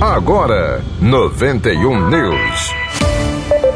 Agora, 91 News.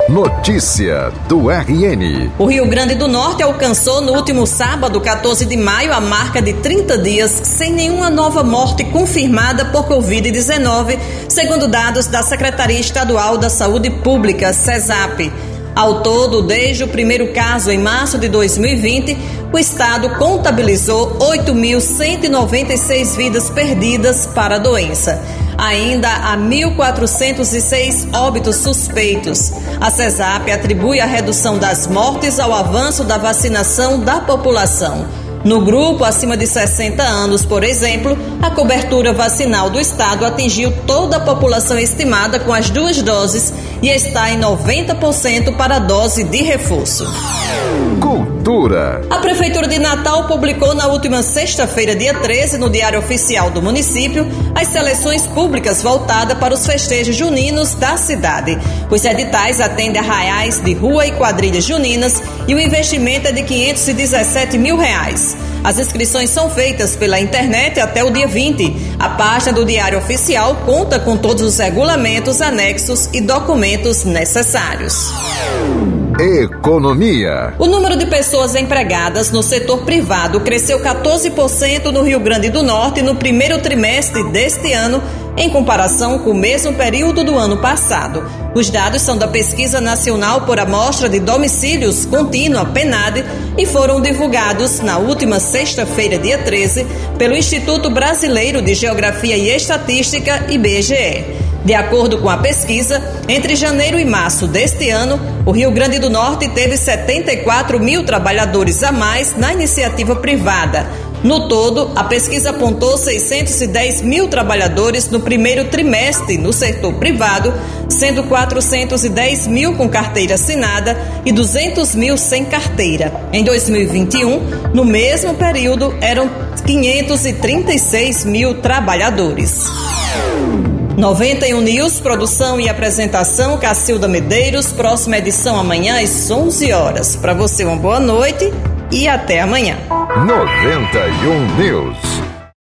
Notícia do RN. O Rio Grande do Norte alcançou no último sábado, 14 de maio, a marca de 30 dias sem nenhuma nova morte confirmada por Covid-19, segundo dados da Secretaria Estadual da Saúde Pública, CESAP. Ao todo, desde o primeiro caso em março de 2020, o Estado contabilizou 8.196 vidas perdidas para a doença. Ainda há 1.406 óbitos suspeitos. A CESAP atribui a redução das mortes ao avanço da vacinação da população. No grupo acima de 60 anos, por exemplo, a cobertura vacinal do estado atingiu toda a população estimada com as duas doses e está em 90% para a dose de reforço. Cultura. A Prefeitura de Natal publicou na última sexta-feira, dia 13, no Diário Oficial do município, as seleções públicas voltadas para os festejos juninos da cidade. Os editais atendem arraiais de rua e quadrilhas juninas e o investimento é de 517 mil reais. As inscrições são feitas pela internet até o dia 20. A página do Diário Oficial conta com todos os regulamentos, anexos e documentos necessários. Economia. O número de pessoas empregadas no setor privado cresceu 14% no Rio Grande do Norte no primeiro trimestre deste ano, em comparação com o mesmo período do ano passado. Os dados são da Pesquisa Nacional por Amostra de Domicílios Contínua, PENAD, e foram divulgados na última sexta-feira, dia 13, pelo Instituto Brasileiro de Geografia e Estatística, IBGE. De acordo com a pesquisa, entre janeiro e março deste ano, o Rio Grande do Norte teve 74 mil trabalhadores a mais na iniciativa privada. No todo, a pesquisa apontou 610 mil trabalhadores no primeiro trimestre no setor privado, sendo 410 mil com carteira assinada e 200 mil sem carteira. Em 2021, no mesmo período, eram 536 mil trabalhadores. 91 News, produção e apresentação, Cacilda Medeiros. Próxima edição amanhã às 11 horas. Para você, uma boa noite e até amanhã. 91 News.